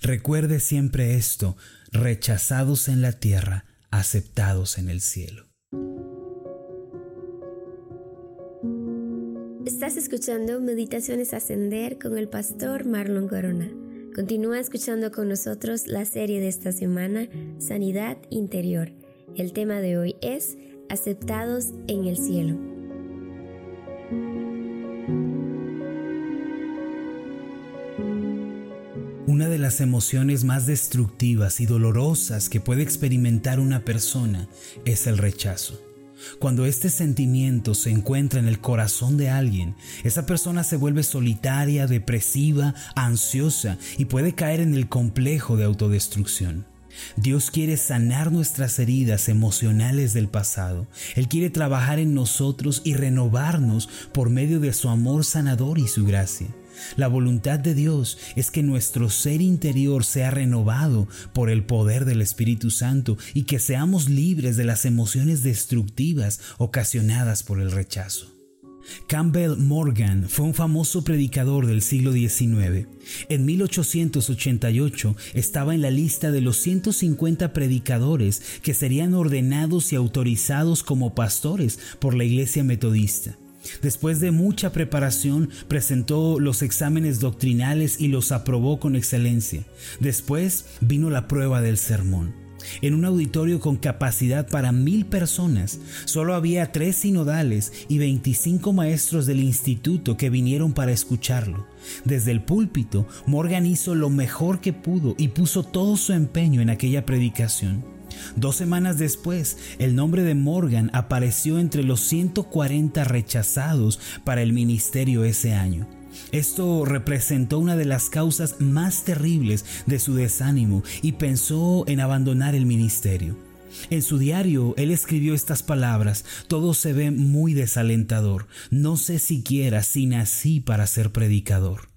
Recuerde siempre esto, rechazados en la tierra, aceptados en el cielo. Estás escuchando Meditaciones Ascender con el pastor Marlon Corona. Continúa escuchando con nosotros la serie de esta semana, Sanidad Interior. El tema de hoy es Aceptados en el Cielo. Una de las emociones más destructivas y dolorosas que puede experimentar una persona es el rechazo. Cuando este sentimiento se encuentra en el corazón de alguien, esa persona se vuelve solitaria, depresiva, ansiosa y puede caer en el complejo de autodestrucción. Dios quiere sanar nuestras heridas emocionales del pasado. Él quiere trabajar en nosotros y renovarnos por medio de su amor sanador y su gracia. La voluntad de Dios es que nuestro ser interior sea renovado por el poder del Espíritu Santo y que seamos libres de las emociones destructivas ocasionadas por el rechazo. Campbell Morgan fue un famoso predicador del siglo XIX. En 1888 estaba en la lista de los 150 predicadores que serían ordenados y autorizados como pastores por la Iglesia Metodista. Después de mucha preparación, presentó los exámenes doctrinales y los aprobó con excelencia. Después vino la prueba del sermón. En un auditorio con capacidad para mil personas, solo había tres sinodales y 25 maestros del instituto que vinieron para escucharlo. Desde el púlpito, Morgan hizo lo mejor que pudo y puso todo su empeño en aquella predicación. Dos semanas después, el nombre de Morgan apareció entre los 140 rechazados para el ministerio ese año. Esto representó una de las causas más terribles de su desánimo y pensó en abandonar el ministerio. En su diario, él escribió estas palabras, todo se ve muy desalentador, no sé siquiera si nací para ser predicador.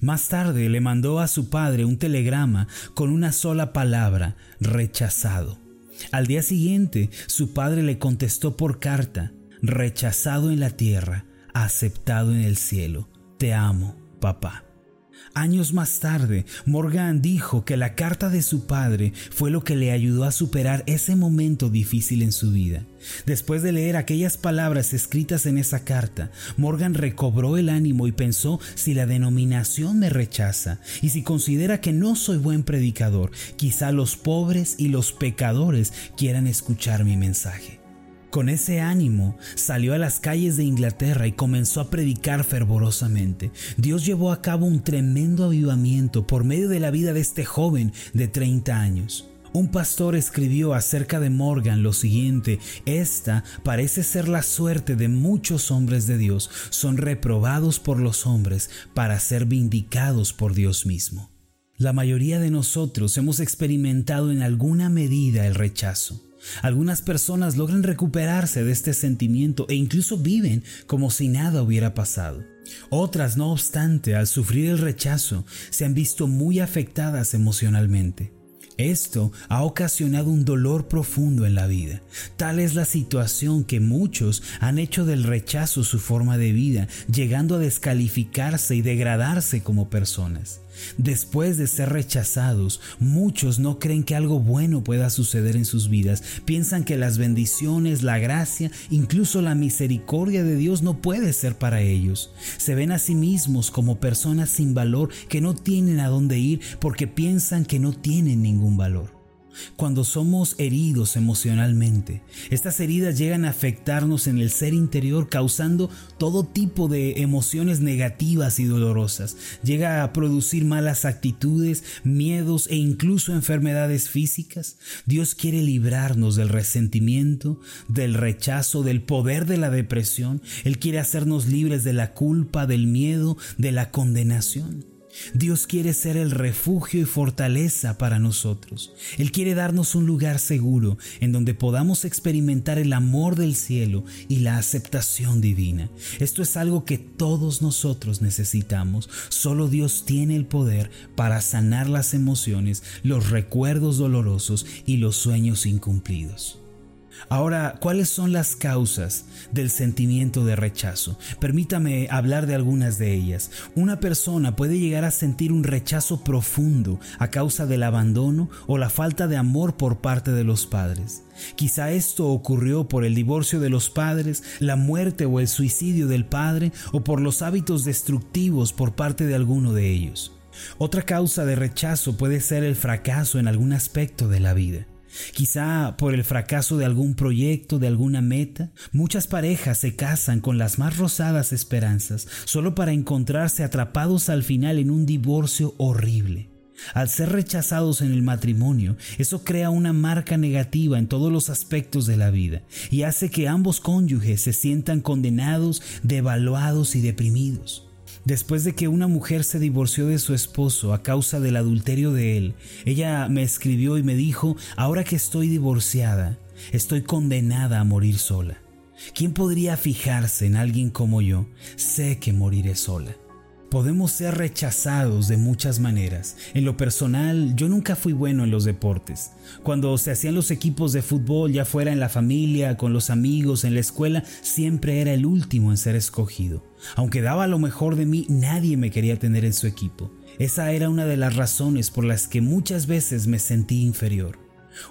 Más tarde le mandó a su padre un telegrama con una sola palabra, rechazado. Al día siguiente, su padre le contestó por carta, rechazado en la tierra, aceptado en el cielo. Te amo, papá. Años más tarde, Morgan dijo que la carta de su padre fue lo que le ayudó a superar ese momento difícil en su vida. Después de leer aquellas palabras escritas en esa carta, Morgan recobró el ánimo y pensó si la denominación me rechaza y si considera que no soy buen predicador, quizá los pobres y los pecadores quieran escuchar mi mensaje. Con ese ánimo salió a las calles de Inglaterra y comenzó a predicar fervorosamente. Dios llevó a cabo un tremendo avivamiento por medio de la vida de este joven de 30 años. Un pastor escribió acerca de Morgan lo siguiente, esta parece ser la suerte de muchos hombres de Dios, son reprobados por los hombres para ser vindicados por Dios mismo. La mayoría de nosotros hemos experimentado en alguna medida el rechazo. Algunas personas logran recuperarse de este sentimiento e incluso viven como si nada hubiera pasado. Otras, no obstante, al sufrir el rechazo, se han visto muy afectadas emocionalmente. Esto ha ocasionado un dolor profundo en la vida. Tal es la situación que muchos han hecho del rechazo su forma de vida, llegando a descalificarse y degradarse como personas. Después de ser rechazados, muchos no creen que algo bueno pueda suceder en sus vidas. Piensan que las bendiciones, la gracia, incluso la misericordia de Dios no puede ser para ellos. Se ven a sí mismos como personas sin valor que no tienen a dónde ir porque piensan que no tienen ningún valor. Cuando somos heridos emocionalmente, estas heridas llegan a afectarnos en el ser interior causando todo tipo de emociones negativas y dolorosas. Llega a producir malas actitudes, miedos e incluso enfermedades físicas. Dios quiere librarnos del resentimiento, del rechazo, del poder de la depresión. Él quiere hacernos libres de la culpa, del miedo, de la condenación. Dios quiere ser el refugio y fortaleza para nosotros. Él quiere darnos un lugar seguro en donde podamos experimentar el amor del cielo y la aceptación divina. Esto es algo que todos nosotros necesitamos. Solo Dios tiene el poder para sanar las emociones, los recuerdos dolorosos y los sueños incumplidos. Ahora, ¿cuáles son las causas del sentimiento de rechazo? Permítame hablar de algunas de ellas. Una persona puede llegar a sentir un rechazo profundo a causa del abandono o la falta de amor por parte de los padres. Quizá esto ocurrió por el divorcio de los padres, la muerte o el suicidio del padre o por los hábitos destructivos por parte de alguno de ellos. Otra causa de rechazo puede ser el fracaso en algún aspecto de la vida. Quizá por el fracaso de algún proyecto, de alguna meta, muchas parejas se casan con las más rosadas esperanzas solo para encontrarse atrapados al final en un divorcio horrible. Al ser rechazados en el matrimonio, eso crea una marca negativa en todos los aspectos de la vida y hace que ambos cónyuges se sientan condenados, devaluados y deprimidos. Después de que una mujer se divorció de su esposo a causa del adulterio de él, ella me escribió y me dijo, ahora que estoy divorciada, estoy condenada a morir sola. ¿Quién podría fijarse en alguien como yo? Sé que moriré sola. Podemos ser rechazados de muchas maneras. En lo personal, yo nunca fui bueno en los deportes. Cuando se hacían los equipos de fútbol, ya fuera en la familia, con los amigos, en la escuela, siempre era el último en ser escogido. Aunque daba lo mejor de mí, nadie me quería tener en su equipo. Esa era una de las razones por las que muchas veces me sentí inferior.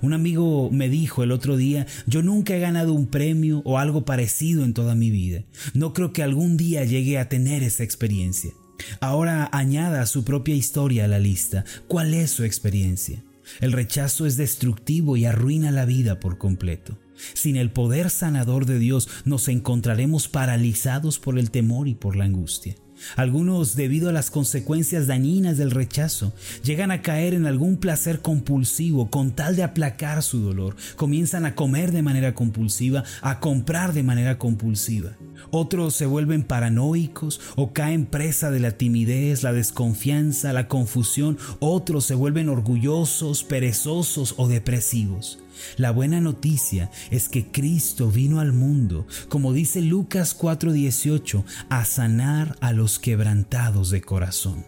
Un amigo me dijo el otro día, yo nunca he ganado un premio o algo parecido en toda mi vida. No creo que algún día llegue a tener esa experiencia. Ahora añada su propia historia a la lista. ¿Cuál es su experiencia? El rechazo es destructivo y arruina la vida por completo. Sin el poder sanador de Dios nos encontraremos paralizados por el temor y por la angustia. Algunos, debido a las consecuencias dañinas del rechazo, llegan a caer en algún placer compulsivo con tal de aplacar su dolor. Comienzan a comer de manera compulsiva, a comprar de manera compulsiva. Otros se vuelven paranoicos o caen presa de la timidez, la desconfianza, la confusión. Otros se vuelven orgullosos, perezosos o depresivos. La buena noticia es que Cristo vino al mundo, como dice Lucas 4:18, a sanar a los quebrantados de corazón.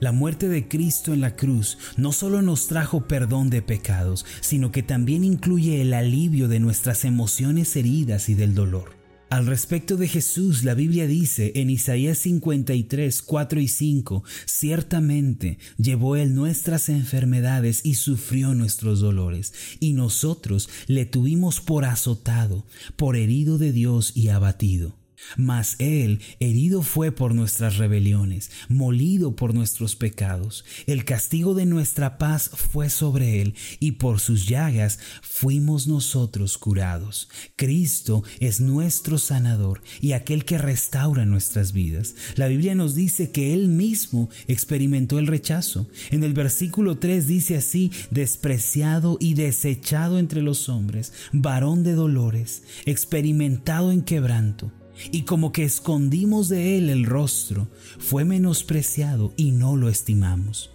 La muerte de Cristo en la cruz no solo nos trajo perdón de pecados, sino que también incluye el alivio de nuestras emociones heridas y del dolor. Al respecto de Jesús, la Biblia dice en Isaías 53, 4 y 5, ciertamente llevó Él nuestras enfermedades y sufrió nuestros dolores, y nosotros le tuvimos por azotado, por herido de Dios y abatido. Mas Él herido fue por nuestras rebeliones, molido por nuestros pecados. El castigo de nuestra paz fue sobre Él, y por sus llagas fuimos nosotros curados. Cristo es nuestro sanador y aquel que restaura nuestras vidas. La Biblia nos dice que Él mismo experimentó el rechazo. En el versículo 3 dice así, despreciado y desechado entre los hombres, varón de dolores, experimentado en quebranto y como que escondimos de él el rostro, fue menospreciado y no lo estimamos.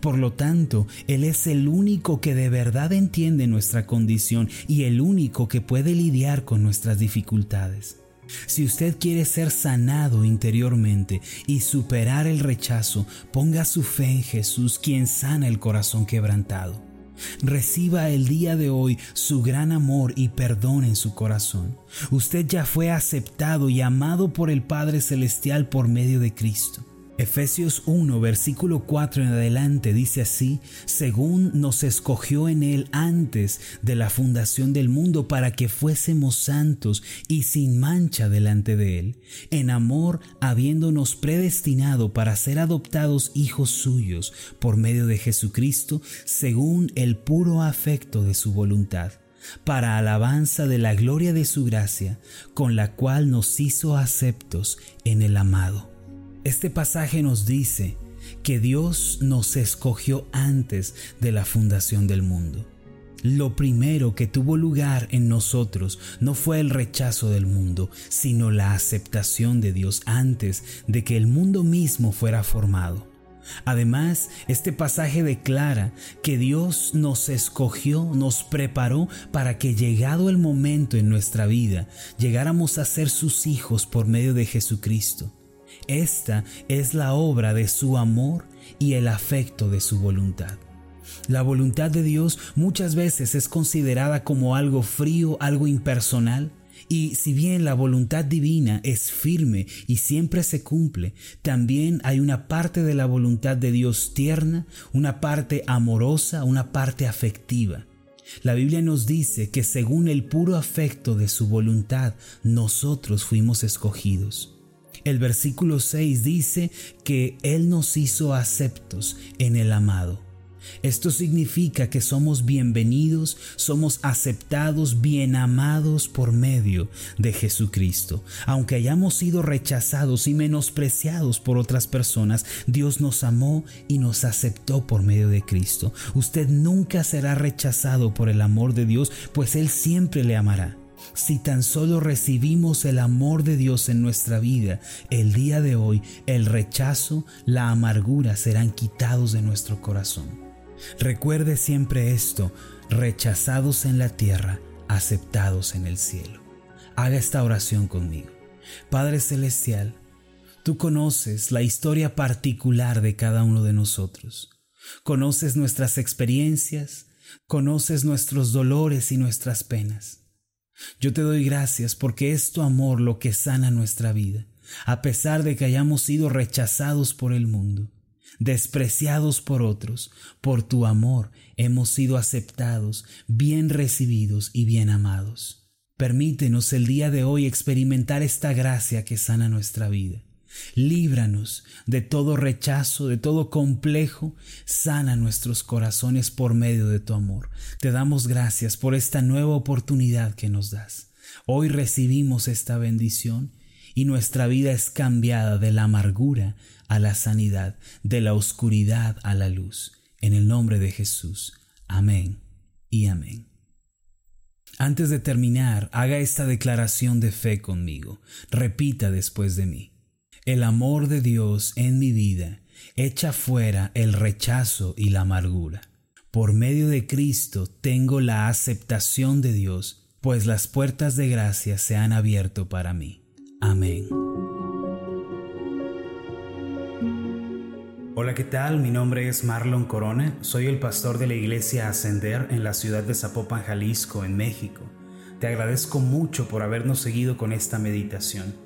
Por lo tanto, Él es el único que de verdad entiende nuestra condición y el único que puede lidiar con nuestras dificultades. Si usted quiere ser sanado interiormente y superar el rechazo, ponga su fe en Jesús, quien sana el corazón quebrantado. Reciba el día de hoy su gran amor y perdón en su corazón. Usted ya fue aceptado y amado por el Padre Celestial por medio de Cristo. Efesios 1, versículo 4 en adelante dice así, según nos escogió en Él antes de la fundación del mundo para que fuésemos santos y sin mancha delante de Él, en amor habiéndonos predestinado para ser adoptados hijos suyos por medio de Jesucristo, según el puro afecto de su voluntad para alabanza de la gloria de su gracia, con la cual nos hizo aceptos en el amado. Este pasaje nos dice que Dios nos escogió antes de la fundación del mundo. Lo primero que tuvo lugar en nosotros no fue el rechazo del mundo, sino la aceptación de Dios antes de que el mundo mismo fuera formado. Además, este pasaje declara que Dios nos escogió, nos preparó para que llegado el momento en nuestra vida, llegáramos a ser sus hijos por medio de Jesucristo. Esta es la obra de su amor y el afecto de su voluntad. La voluntad de Dios muchas veces es considerada como algo frío, algo impersonal. Y si bien la voluntad divina es firme y siempre se cumple, también hay una parte de la voluntad de Dios tierna, una parte amorosa, una parte afectiva. La Biblia nos dice que según el puro afecto de su voluntad, nosotros fuimos escogidos. El versículo 6 dice que Él nos hizo aceptos en el amado. Esto significa que somos bienvenidos, somos aceptados, bien amados por medio de Jesucristo. Aunque hayamos sido rechazados y menospreciados por otras personas, Dios nos amó y nos aceptó por medio de Cristo. Usted nunca será rechazado por el amor de Dios, pues Él siempre le amará. Si tan solo recibimos el amor de Dios en nuestra vida, el día de hoy el rechazo, la amargura serán quitados de nuestro corazón. Recuerde siempre esto, rechazados en la tierra, aceptados en el cielo. Haga esta oración conmigo. Padre Celestial, tú conoces la historia particular de cada uno de nosotros. Conoces nuestras experiencias, conoces nuestros dolores y nuestras penas. Yo te doy gracias porque es tu amor lo que sana nuestra vida, a pesar de que hayamos sido rechazados por el mundo despreciados por otros, por tu amor hemos sido aceptados, bien recibidos y bien amados. Permítenos el día de hoy experimentar esta gracia que sana nuestra vida. Líbranos de todo rechazo, de todo complejo, sana nuestros corazones por medio de tu amor. Te damos gracias por esta nueva oportunidad que nos das. Hoy recibimos esta bendición y nuestra vida es cambiada de la amargura a la sanidad, de la oscuridad a la luz. En el nombre de Jesús. Amén y amén. Antes de terminar, haga esta declaración de fe conmigo. Repita después de mí. El amor de Dios en mi vida echa fuera el rechazo y la amargura. Por medio de Cristo tengo la aceptación de Dios, pues las puertas de gracia se han abierto para mí. Amén. Hola, ¿qué tal? Mi nombre es Marlon Corona, soy el pastor de la iglesia Ascender en la ciudad de Zapopan, Jalisco, en México. Te agradezco mucho por habernos seguido con esta meditación.